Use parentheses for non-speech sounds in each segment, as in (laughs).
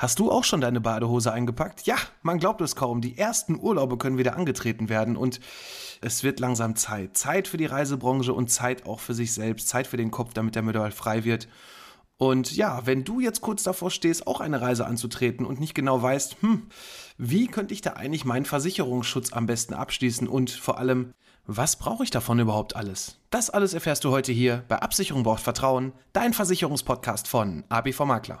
Hast du auch schon deine Badehose eingepackt? Ja, man glaubt es kaum. Die ersten Urlaube können wieder angetreten werden und es wird langsam Zeit. Zeit für die Reisebranche und Zeit auch für sich selbst. Zeit für den Kopf, damit der Medal frei wird. Und ja, wenn du jetzt kurz davor stehst, auch eine Reise anzutreten und nicht genau weißt, hm, wie könnte ich da eigentlich meinen Versicherungsschutz am besten abschließen und vor allem, was brauche ich davon überhaupt alles? Das alles erfährst du heute hier bei Absicherung braucht Vertrauen, dein Versicherungspodcast von ABV Makler.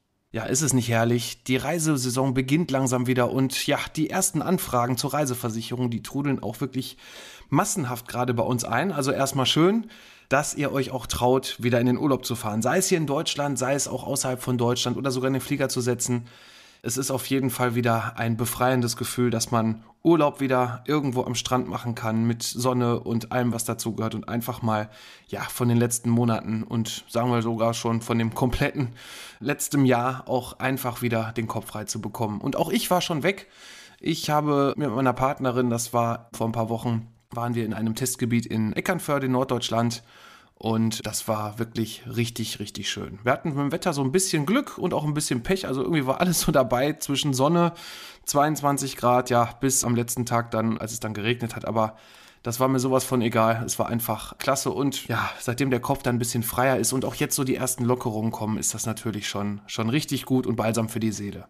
Ja, ist es nicht herrlich? Die Reisesaison beginnt langsam wieder und ja, die ersten Anfragen zur Reiseversicherung, die trudeln auch wirklich massenhaft gerade bei uns ein. Also erstmal schön, dass ihr euch auch traut, wieder in den Urlaub zu fahren. Sei es hier in Deutschland, sei es auch außerhalb von Deutschland oder sogar in den Flieger zu setzen. Es ist auf jeden Fall wieder ein befreiendes Gefühl, dass man Urlaub wieder irgendwo am Strand machen kann mit Sonne und allem, was dazu gehört und einfach mal, ja, von den letzten Monaten und sagen wir sogar schon von dem kompletten letzten Jahr auch einfach wieder den Kopf frei zu bekommen. Und auch ich war schon weg. Ich habe mit meiner Partnerin, das war vor ein paar Wochen, waren wir in einem Testgebiet in Eckernförde in Norddeutschland und das war wirklich richtig, richtig schön. Wir hatten mit dem Wetter so ein bisschen Glück und auch ein bisschen Pech. Also irgendwie war alles so dabei zwischen Sonne, 22 Grad, ja, bis am letzten Tag dann, als es dann geregnet hat. Aber das war mir sowas von egal. Es war einfach klasse. Und ja, seitdem der Kopf dann ein bisschen freier ist und auch jetzt so die ersten Lockerungen kommen, ist das natürlich schon, schon richtig gut und balsam für die Seele.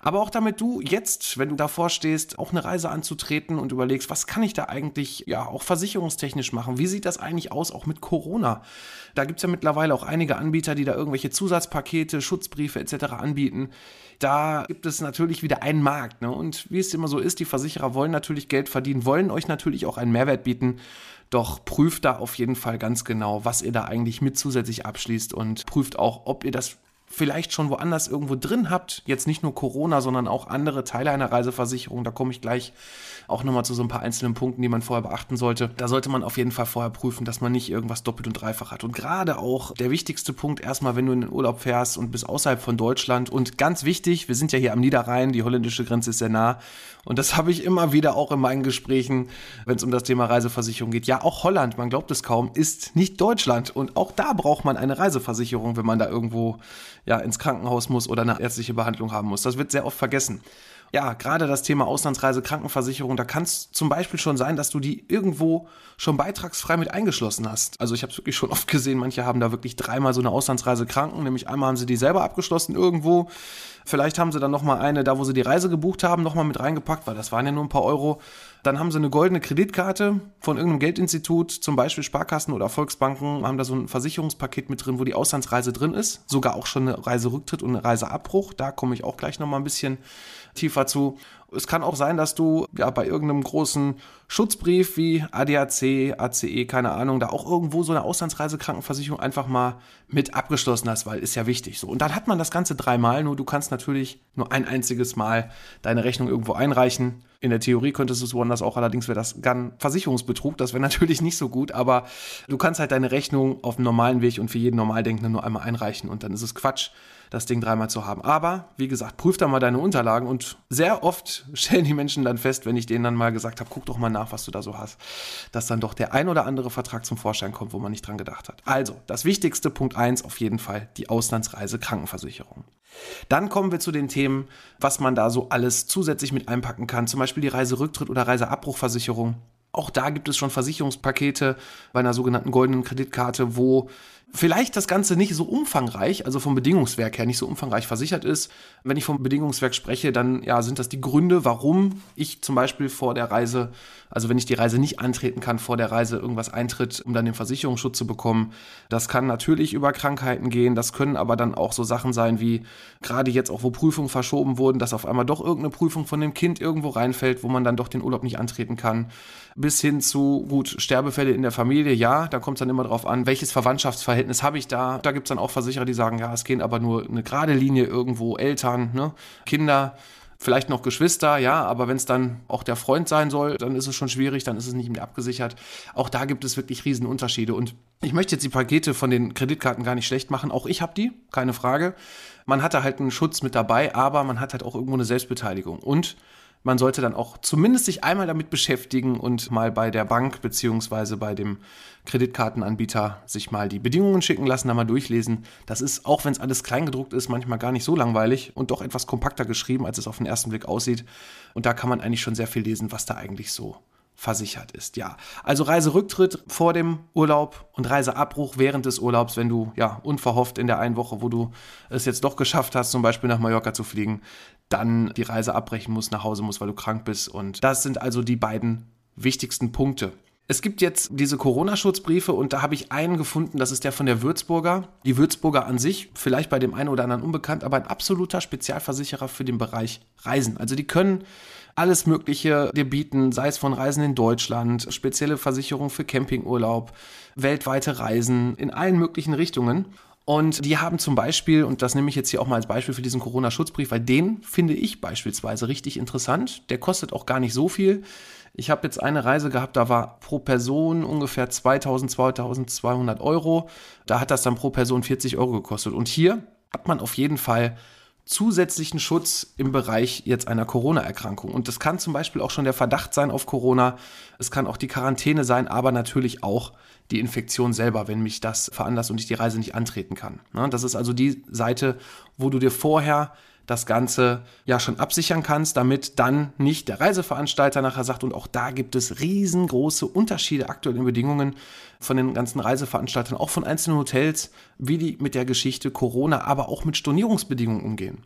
Aber auch damit du jetzt, wenn du davor stehst, auch eine Reise anzutreten und überlegst, was kann ich da eigentlich ja auch versicherungstechnisch machen? Wie sieht das eigentlich aus, auch mit Corona? Da gibt es ja mittlerweile auch einige Anbieter, die da irgendwelche Zusatzpakete, Schutzbriefe etc. anbieten. Da gibt es natürlich wieder einen Markt. Ne? Und wie es immer so ist, die Versicherer wollen natürlich Geld verdienen, wollen euch natürlich auch einen Mehrwert bieten. Doch prüft da auf jeden Fall ganz genau, was ihr da eigentlich mit zusätzlich abschließt und prüft auch, ob ihr das vielleicht schon woanders irgendwo drin habt, jetzt nicht nur Corona, sondern auch andere Teile einer Reiseversicherung, da komme ich gleich auch nochmal zu so ein paar einzelnen Punkten, die man vorher beachten sollte. Da sollte man auf jeden Fall vorher prüfen, dass man nicht irgendwas doppelt und dreifach hat. Und gerade auch der wichtigste Punkt erstmal, wenn du in den Urlaub fährst und bist außerhalb von Deutschland und ganz wichtig, wir sind ja hier am Niederrhein, die holländische Grenze ist sehr nah und das (laughs) habe ich immer wieder auch in meinen Gesprächen, wenn es um das Thema Reiseversicherung geht. Ja, auch Holland, man glaubt es kaum, ist nicht Deutschland und auch da braucht man eine Reiseversicherung, wenn man da irgendwo ja, ins Krankenhaus muss oder eine ärztliche Behandlung haben muss. Das wird sehr oft vergessen. Ja, gerade das Thema Auslandsreise, Krankenversicherung, da kann es zum Beispiel schon sein, dass du die irgendwo schon beitragsfrei mit eingeschlossen hast. Also ich habe es wirklich schon (laughs) oft gesehen, manche haben da wirklich dreimal so eine Auslandsreise kranken, nämlich einmal haben sie die selber abgeschlossen irgendwo, vielleicht haben sie dann nochmal eine, da wo sie die Reise gebucht haben, nochmal mit reingepackt, weil das waren ja nur ein paar Euro. Dann haben sie eine goldene Kreditkarte von irgendeinem Geldinstitut, zum Beispiel Sparkassen oder Volksbanken, haben da so ein Versicherungspaket mit drin, wo die Auslandsreise drin ist. Sogar auch schon eine Reiserücktritt und eine Reiseabbruch. Da komme ich auch gleich nochmal ein bisschen tiefer zu. Es kann auch sein, dass du ja bei irgendeinem großen Schutzbrief wie ADAC, ACE, keine Ahnung, da auch irgendwo so eine Auslandsreisekrankenversicherung einfach mal mit abgeschlossen hast, weil ist ja wichtig so. Und dann hat man das Ganze dreimal, nur du kannst natürlich nur ein einziges Mal deine Rechnung irgendwo einreichen. In der Theorie könntest du es woanders auch, allerdings wäre das dann Versicherungsbetrug, das wäre (laughs) natürlich nicht so gut, aber du kannst halt deine Rechnung auf dem normalen Weg und für jeden Normaldenkenden nur einmal einreichen und dann ist es Quatsch das Ding dreimal zu haben. Aber, wie gesagt, prüf da mal deine Unterlagen und sehr oft stellen die Menschen dann fest, wenn ich denen dann mal gesagt habe, guck doch mal nach, was du da so hast, dass dann doch der ein oder andere Vertrag zum Vorschein kommt, wo man nicht dran gedacht hat. Also, das wichtigste Punkt eins auf jeden Fall, die Auslandsreise Krankenversicherung. Dann kommen wir zu den Themen, was man da so alles zusätzlich mit einpacken kann, zum Beispiel die Reiserücktritt oder Reiseabbruchversicherung. Auch da gibt es schon Versicherungspakete bei einer sogenannten goldenen Kreditkarte, wo vielleicht das Ganze nicht so umfangreich, also vom Bedingungswerk her nicht so umfangreich versichert ist. Wenn ich vom Bedingungswerk spreche, dann ja, sind das die Gründe, warum ich zum Beispiel vor der Reise, also wenn ich die Reise nicht antreten kann, vor der Reise irgendwas eintritt, um dann den Versicherungsschutz zu bekommen. Das kann natürlich über Krankheiten gehen, das können aber dann auch so Sachen sein wie gerade jetzt auch, wo Prüfungen verschoben wurden, dass auf einmal doch irgendeine Prüfung von dem Kind irgendwo reinfällt, wo man dann doch den Urlaub nicht antreten kann. Bis hin zu, gut, Sterbefälle in der Familie, ja, da kommt es dann immer drauf an, welches Verwandtschaftsverhältnis Verhältnis habe ich da. Da gibt es dann auch Versicherer, die sagen, ja, es gehen aber nur eine gerade Linie irgendwo, Eltern, ne, Kinder, vielleicht noch Geschwister, ja, aber wenn es dann auch der Freund sein soll, dann ist es schon schwierig, dann ist es nicht mehr abgesichert. Auch da gibt es wirklich Riesenunterschiede. Und ich möchte jetzt die Pakete von den Kreditkarten gar nicht schlecht machen. Auch ich habe die, keine Frage. Man hat da halt einen Schutz mit dabei, aber man hat halt auch irgendwo eine Selbstbeteiligung. Und man sollte dann auch zumindest sich einmal damit beschäftigen und mal bei der Bank beziehungsweise bei dem Kreditkartenanbieter sich mal die Bedingungen schicken lassen, da mal durchlesen. Das ist, auch wenn es alles kleingedruckt ist, manchmal gar nicht so langweilig und doch etwas kompakter geschrieben, als es auf den ersten Blick aussieht. Und da kann man eigentlich schon sehr viel lesen, was da eigentlich so versichert ist. Ja, also Reiserücktritt vor dem Urlaub und Reiseabbruch während des Urlaubs, wenn du ja unverhofft in der einen Woche, wo du es jetzt doch geschafft hast, zum Beispiel nach Mallorca zu fliegen, dann die Reise abbrechen musst, nach Hause musst, weil du krank bist. Und das sind also die beiden wichtigsten Punkte. Es gibt jetzt diese Corona-Schutzbriefe und da habe ich einen gefunden, das ist der von der Würzburger. Die Würzburger an sich, vielleicht bei dem einen oder anderen unbekannt, aber ein absoluter Spezialversicherer für den Bereich Reisen. Also die können alles Mögliche dir bieten, sei es von Reisen in Deutschland, spezielle Versicherung für Campingurlaub, weltweite Reisen in allen möglichen Richtungen. Und die haben zum Beispiel, und das nehme ich jetzt hier auch mal als Beispiel für diesen Corona-Schutzbrief, weil den finde ich beispielsweise richtig interessant. Der kostet auch gar nicht so viel. Ich habe jetzt eine Reise gehabt, da war pro Person ungefähr 2000, 2200 Euro. Da hat das dann pro Person 40 Euro gekostet. Und hier hat man auf jeden Fall zusätzlichen Schutz im Bereich jetzt einer Corona-Erkrankung. Und das kann zum Beispiel auch schon der Verdacht sein auf Corona. Es kann auch die Quarantäne sein, aber natürlich auch die Infektion selber, wenn mich das veranlasst und ich die Reise nicht antreten kann. Ne, das ist also die Seite, wo du dir vorher das Ganze ja schon absichern kannst, damit dann nicht der Reiseveranstalter nachher sagt, und auch da gibt es riesengroße Unterschiede aktuell in Bedingungen von den ganzen Reiseveranstaltern, auch von einzelnen Hotels, wie die mit der Geschichte Corona, aber auch mit Stornierungsbedingungen umgehen.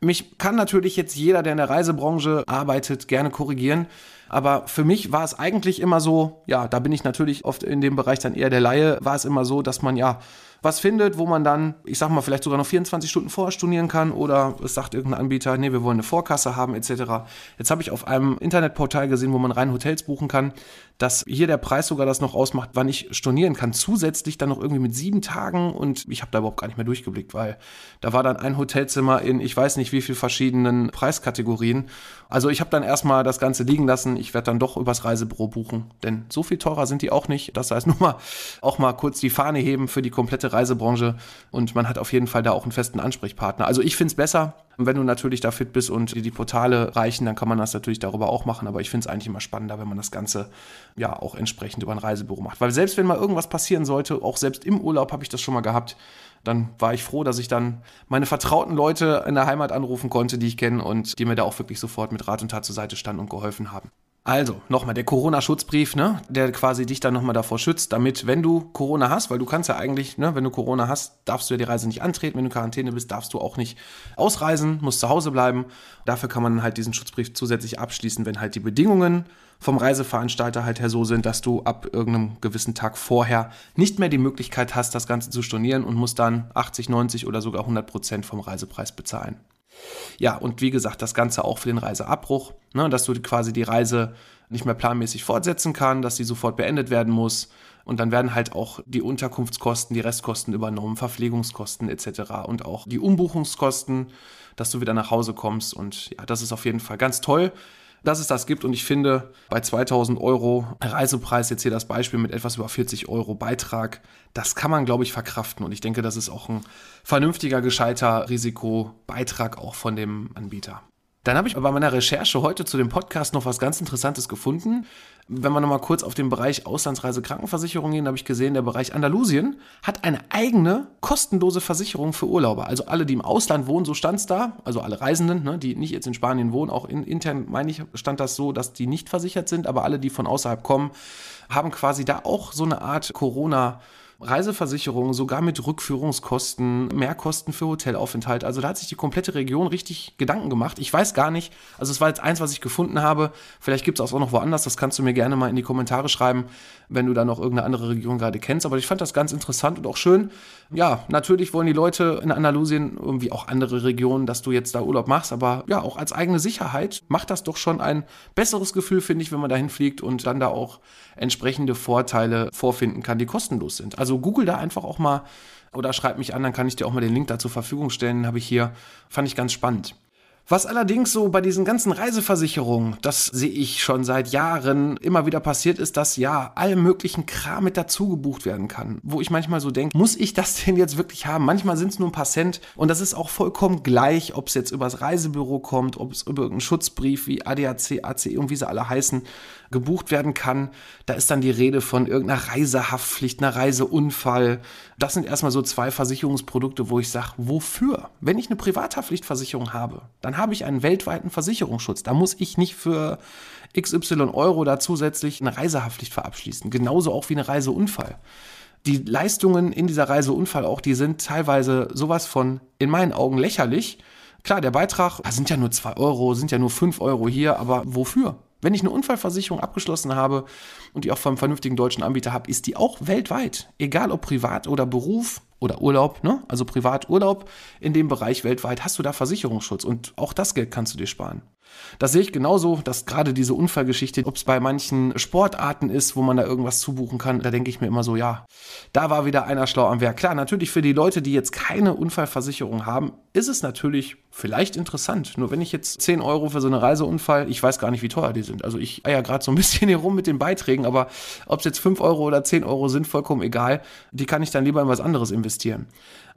Mich kann natürlich jetzt jeder, der in der Reisebranche arbeitet, gerne korrigieren. Aber für mich war es eigentlich immer so, ja, da bin ich natürlich oft in dem Bereich dann eher der Laie, war es immer so, dass man ja was findet, wo man dann, ich sag mal, vielleicht sogar noch 24 Stunden vorher stornieren kann oder es sagt irgendein Anbieter, nee, wir wollen eine Vorkasse haben etc. Jetzt habe ich auf einem Internetportal gesehen, wo man rein Hotels buchen kann, dass hier der Preis sogar das noch ausmacht, wann ich stornieren kann. Zusätzlich dann noch irgendwie mit sieben Tagen und ich habe da überhaupt gar nicht mehr durchgeblickt, weil da war dann ein Hotelzimmer in ich weiß nicht wie viel verschiedenen Preiskategorien. Also ich habe dann erstmal das Ganze liegen Ich werde dann doch übers Reisebüro buchen, denn so viel teurer sind die auch nicht. Das heißt (laughs) nur mal auch mal kurz die Fahne heben für die komplette Reisebranche und man hat auf jeden Fall da auch einen festen Ansprechpartner. Also ich finde es besser, wenn du natürlich da fit bist und dir die Portale reichen, dann kann man das natürlich darüber auch machen. Aber ich finde es eigentlich immer spannender, wenn man das Ganze ja auch entsprechend über ein Reisebüro macht. Weil selbst wenn mal irgendwas passieren sollte, auch selbst im Urlaub habe ich das schon mal gehabt, dann war ich froh, dass ich dann meine vertrauten Leute in der Heimat anrufen konnte, die ich kenne und die mir da auch wirklich sofort mit Rat und Tat zur Seite standen und geholfen haben. Also, nochmal der Corona-Schutzbrief, ne, der quasi dich dann nochmal davor schützt, damit, wenn du Corona hast, weil du kannst ja eigentlich, ne, wenn du Corona hast, darfst du ja die Reise nicht antreten, wenn du Quarantäne bist, darfst du auch nicht ausreisen, musst zu Hause bleiben. Dafür kann man halt diesen Schutzbrief zusätzlich abschließen, wenn halt die Bedingungen vom Reiseveranstalter halt her so sind, dass du ab irgendeinem gewissen Tag vorher nicht mehr die Möglichkeit hast, das Ganze zu stornieren und musst dann 80, 90 oder sogar 100 Prozent vom Reisepreis bezahlen. Ja, und wie gesagt, das Ganze auch für den Reiseabbruch, ne, dass du quasi die Reise nicht mehr planmäßig fortsetzen kann, dass sie sofort beendet werden muss. Und dann werden halt auch die Unterkunftskosten, die Restkosten übernommen, Verpflegungskosten etc. und auch die Umbuchungskosten, dass du wieder nach Hause kommst. Und ja, das ist auf jeden Fall ganz toll dass es das gibt. Und ich finde, bei 2000 Euro Reisepreis, jetzt hier das Beispiel mit etwas über 40 Euro Beitrag, das kann man, glaube ich, verkraften. Und ich denke, das ist auch ein vernünftiger, gescheiter Risikobeitrag auch von dem Anbieter. Dann habe ich bei meiner Recherche heute zu dem Podcast noch was ganz Interessantes gefunden. Wenn wir nochmal kurz auf den Bereich Auslandsreise Krankenversicherung gehen, habe ich gesehen, der Bereich Andalusien hat eine eigene kostenlose Versicherung für Urlauber. Also alle, die im Ausland wohnen, so stand es da, also alle Reisenden, ne, die nicht jetzt in Spanien wohnen, auch in, intern, meine ich, stand das so, dass die nicht versichert sind, aber alle, die von außerhalb kommen, haben quasi da auch so eine Art Corona- Reiseversicherung, sogar mit Rückführungskosten, Mehrkosten für Hotelaufenthalt. Also da hat sich die komplette Region richtig Gedanken gemacht. Ich weiß gar nicht, also es war jetzt eins, was ich gefunden habe. Vielleicht gibt es auch noch woanders, das kannst du mir gerne mal in die Kommentare schreiben, wenn du da noch irgendeine andere Region gerade kennst. Aber ich fand das ganz interessant und auch schön. Ja, natürlich wollen die Leute in Andalusien, irgendwie auch andere Regionen, dass du jetzt da Urlaub machst, aber ja, auch als eigene Sicherheit macht das doch schon ein besseres Gefühl, finde ich, wenn man dahin fliegt und dann da auch entsprechende Vorteile vorfinden kann, die kostenlos sind. Also google da einfach auch mal oder schreib mich an, dann kann ich dir auch mal den Link da zur Verfügung stellen. Habe ich hier, fand ich ganz spannend. Was allerdings so bei diesen ganzen Reiseversicherungen, das sehe ich schon seit Jahren immer wieder passiert ist, dass ja all möglichen Kram mit dazu gebucht werden kann. Wo ich manchmal so denke, muss ich das (laughs) denn jetzt wirklich haben? Manchmal sind es nur ein paar Cent und das ist auch vollkommen gleich, ob es jetzt übers Reisebüro kommt, ob es über irgendeinen Schutzbrief wie ADAC, ACE und wie sie alle heißen, gebucht werden kann. Da ist dann die Rede von irgendeiner Reisehaftpflicht, einer Reiseunfall. Das sind erstmal so zwei Versicherungsprodukte, wo ich sage, wofür? Wenn ich eine Privathaftpflichtversicherung habe, dann habe ich einen weltweiten Versicherungsschutz. Da muss ich nicht für XY Euro da zusätzlich eine Reisehaftpflicht verabschließen. Genauso auch wie eine Reiseunfall die Leistungen in dieser Reiseunfall auch, die sind teilweise sowas von in meinen Augen lächerlich. Klar, der Beitrag sind ja nur zwei Euro, sind ja nur fünf Euro hier, aber wofür? Wenn ich eine Unfallversicherung abgeschlossen habe und die auch vom vernünftigen deutschen Anbieter habe, ist die auch weltweit, egal ob privat oder Beruf oder Urlaub, ne? also Privaturlaub in dem Bereich weltweit, hast du da Versicherungsschutz und auch das Geld kannst du dir sparen. Das sehe ich genauso, dass gerade diese Unfallgeschichte, ob es bei manchen Sportarten ist, wo man da irgendwas zubuchen kann, da denke ich mir immer so, ja, da war wieder einer schlau am Werk. Klar, natürlich für die Leute, die jetzt keine Unfallversicherung haben, ist es natürlich vielleicht interessant. Nur wenn ich jetzt 10 Euro für so eine Reiseunfall, ich weiß gar nicht, wie teuer die sind. Also ich eier gerade so ein (laughs) bisschen hier rum mit den Beiträgen, aber ob es jetzt 5 Euro oder 10 Euro sind, vollkommen egal. Die kann ich dann lieber in was anderes investieren.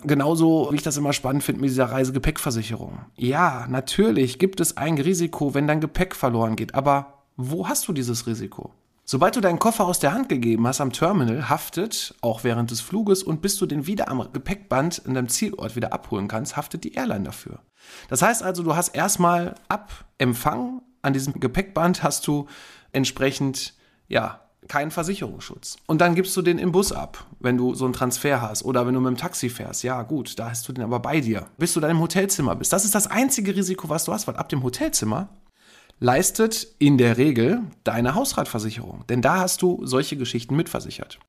Genauso wie ich das immer spannend finde mit dieser Reisegepäckversicherung. Ja, natürlich gibt es ein Risiko, wenn dein Gepäck verloren geht. Aber wo hast du dieses Risiko? Sobald du deinen Koffer aus der Hand gegeben hast am Terminal, haftet, auch während des Fluges und bis du den wieder am Gepäckband in deinem Zielort wieder abholen kannst, haftet die Airline dafür. Das heißt also, du hast erstmal ab Empfang an diesem Gepäckband hast du entsprechend, ja, keinen Versicherungsschutz. Und dann gibst du den im Bus ab, wenn du so einen Transfer hast oder wenn du mit dem Taxi fährst. Ja, gut, da hast du den aber bei dir, bis du dann im Hotelzimmer bist. Das ist das einzige Risiko, was du hast, weil ab dem Hotelzimmer leistet in der Regel deine Hausratversicherung. Denn da hast du solche Geschichten mitversichert.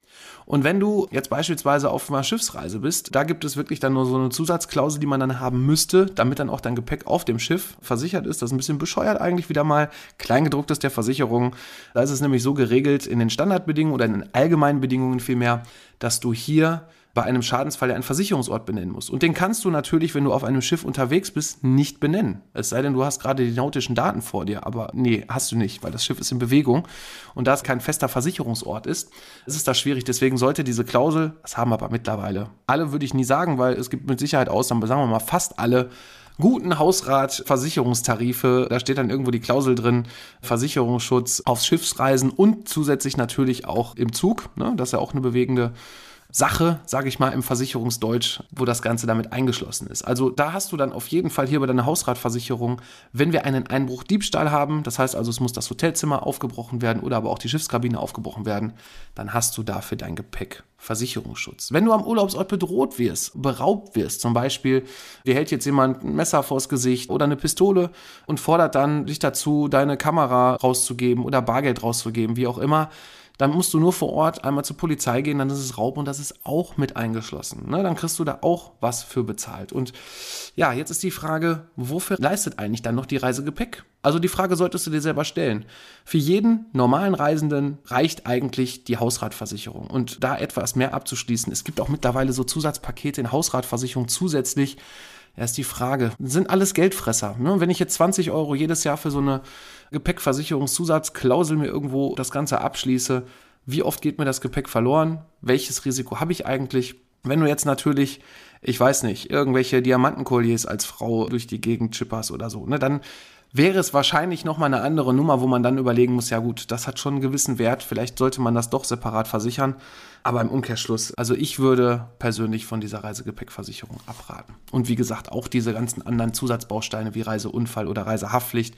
Und wenn du jetzt beispielsweise auf einer Schiffsreise bist, da gibt es wirklich dann nur so eine Zusatzklausel, die man dann haben müsste, damit dann auch dein Gepäck auf dem Schiff versichert ist. Das ist ein bisschen bescheuert eigentlich wieder mal. Kleingedrucktes der Versicherung. Da ist es nämlich so geregelt in den Standardbedingungen oder in den allgemeinen Bedingungen vielmehr, dass du hier bei einem Schadensfall ja einen Versicherungsort benennen musst. Und den kannst du natürlich, wenn du auf einem Schiff unterwegs bist, nicht benennen. Es sei denn, du hast gerade die nautischen Daten vor dir. Aber nee, hast du nicht, weil das Schiff ist in Bewegung. Und da es kein fester Versicherungsort ist, ist es da schwierig. Deswegen sollte diese Klausel, das haben aber mittlerweile alle, würde ich nie sagen, weil es gibt mit Sicherheit Ausnahmen, sagen wir mal fast alle, guten Hausrat-Versicherungstarife. Da steht dann irgendwo die Klausel drin, Versicherungsschutz auf Schiffsreisen und zusätzlich natürlich auch im Zug. Ne? Das ist ja auch eine bewegende Sache, sage ich mal, im Versicherungsdeutsch, wo das Ganze damit eingeschlossen ist. Also da hast du dann auf jeden Fall hier bei deiner Hausratversicherung, wenn wir einen Einbruch Diebstahl haben, das heißt also, es muss das Hotelzimmer aufgebrochen werden oder aber auch die Schiffskabine aufgebrochen werden, dann hast du dafür dein Gepäck Versicherungsschutz. Wenn du am Urlaubsort bedroht wirst, beraubt wirst, zum Beispiel, dir hält jetzt jemand ein Messer vors Gesicht oder eine Pistole und fordert dann dich dazu, deine Kamera rauszugeben oder Bargeld rauszugeben, wie auch immer, dann musst du nur vor Ort einmal zur Polizei gehen, dann ist es Raub und das ist auch mit eingeschlossen. Ne? Dann kriegst du da auch was für bezahlt. Und ja, jetzt ist die Frage, wofür leistet eigentlich dann noch die Reisegepäck? Also die Frage solltest du dir selber stellen. Für jeden normalen Reisenden reicht eigentlich die Hausratversicherung. Und da etwas mehr abzuschließen, es gibt auch mittlerweile so Zusatzpakete in Hausratversicherung zusätzlich. Ist die Frage. sind alles Geldfresser. Ne? Wenn ich jetzt 20 Euro jedes Jahr für so eine Gepäckversicherungszusatzklausel mir irgendwo das Ganze abschließe, wie oft geht mir das Gepäck verloren? Welches Risiko habe ich eigentlich? Wenn du jetzt natürlich, ich weiß nicht, irgendwelche Diamantenkolliers als Frau durch die Gegend chipperst oder so, ne, dann wäre es wahrscheinlich nochmal eine andere Nummer, wo man dann überlegen muss, ja gut, das hat schon einen gewissen Wert, vielleicht sollte man das doch separat versichern. Aber im Umkehrschluss, also ich würde persönlich von dieser Reisegepäckversicherung abraten. Und wie gesagt, auch diese ganzen anderen Zusatzbausteine wie Reiseunfall oder Reisehaftpflicht.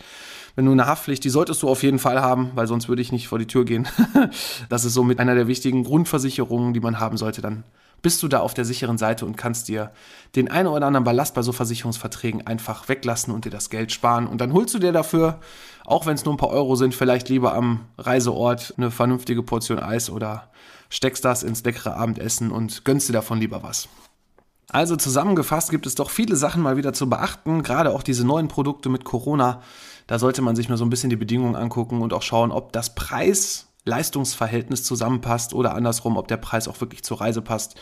Wenn du eine Haftpflicht, die solltest du auf jeden Fall haben, weil sonst würde ich nicht vor die Tür gehen. (laughs) das ist somit einer der wichtigen Grundversicherungen, die man haben sollte. Dann bist du da auf der sicheren Seite und kannst dir den einen oder anderen Ballast bei so Versicherungsverträgen einfach weglassen und dir das Geld sparen. Und dann holst du dir dafür, auch wenn es nur ein paar Euro sind, vielleicht lieber am Reiseort eine vernünftige Portion Eis oder steckst das ins leckere Abendessen und gönnst dir davon lieber was. Also zusammengefasst gibt es doch viele Sachen mal wieder zu beachten, gerade auch diese neuen Produkte mit Corona. Da sollte man sich mal so ein bisschen die Bedingungen angucken und auch schauen, ob das Preis Leistungsverhältnis zusammenpasst oder andersrum, ob der Preis auch wirklich zur Reise passt.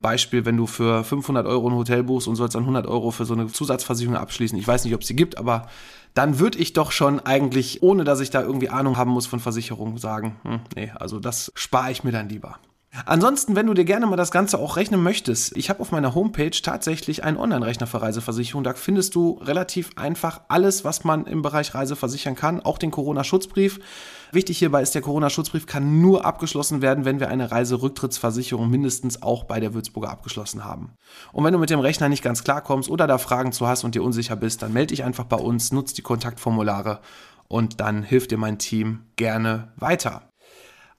Beispiel, wenn du für 500 Euro ein Hotel buchst und sollst dann 100 Euro für so eine Zusatzversicherung abschließen. Ich weiß nicht, ob es sie gibt, aber dann würde ich doch schon eigentlich, ohne dass ich da irgendwie Ahnung haben muss von Versicherungen, sagen, hm, nee, also das spare ich mir dann lieber. Ansonsten, wenn du dir gerne mal das Ganze auch rechnen möchtest, ich habe auf meiner Homepage tatsächlich einen Online-Rechner für Reiseversicherung. Da findest du relativ einfach alles, was man im Bereich Reise versichern kann, auch den Corona-Schutzbrief. Wichtig hierbei ist, der Corona-Schutzbrief kann nur abgeschlossen werden, wenn wir eine Reiserücktrittsversicherung mindestens auch bei der Würzburger abgeschlossen haben. Und wenn du mit dem Rechner nicht ganz klarkommst oder da Fragen zu hast und dir unsicher bist, dann melde dich einfach bei uns, nutz die Kontaktformulare und dann hilft dir mein Team gerne weiter.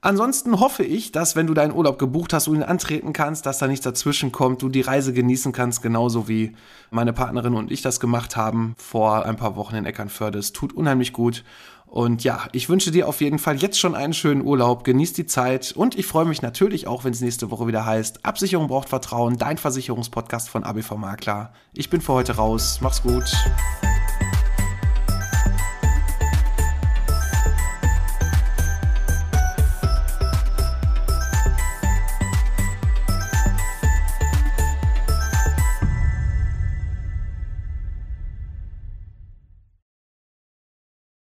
Ansonsten hoffe ich, dass wenn du deinen Urlaub gebucht hast, du ihn antreten kannst, dass da nichts dazwischen kommt, du die Reise genießen kannst, genauso wie meine Partnerin und ich das gemacht haben vor ein paar Wochen in Eckernförde. Es tut unheimlich gut. Und ja, ich wünsche dir auf jeden Fall jetzt schon einen schönen Urlaub, genieß die Zeit und ich freue mich natürlich auch, wenn es nächste Woche wieder heißt, Absicherung braucht Vertrauen, dein Versicherungspodcast von ABV Makler. Ich bin für heute raus, mach's gut.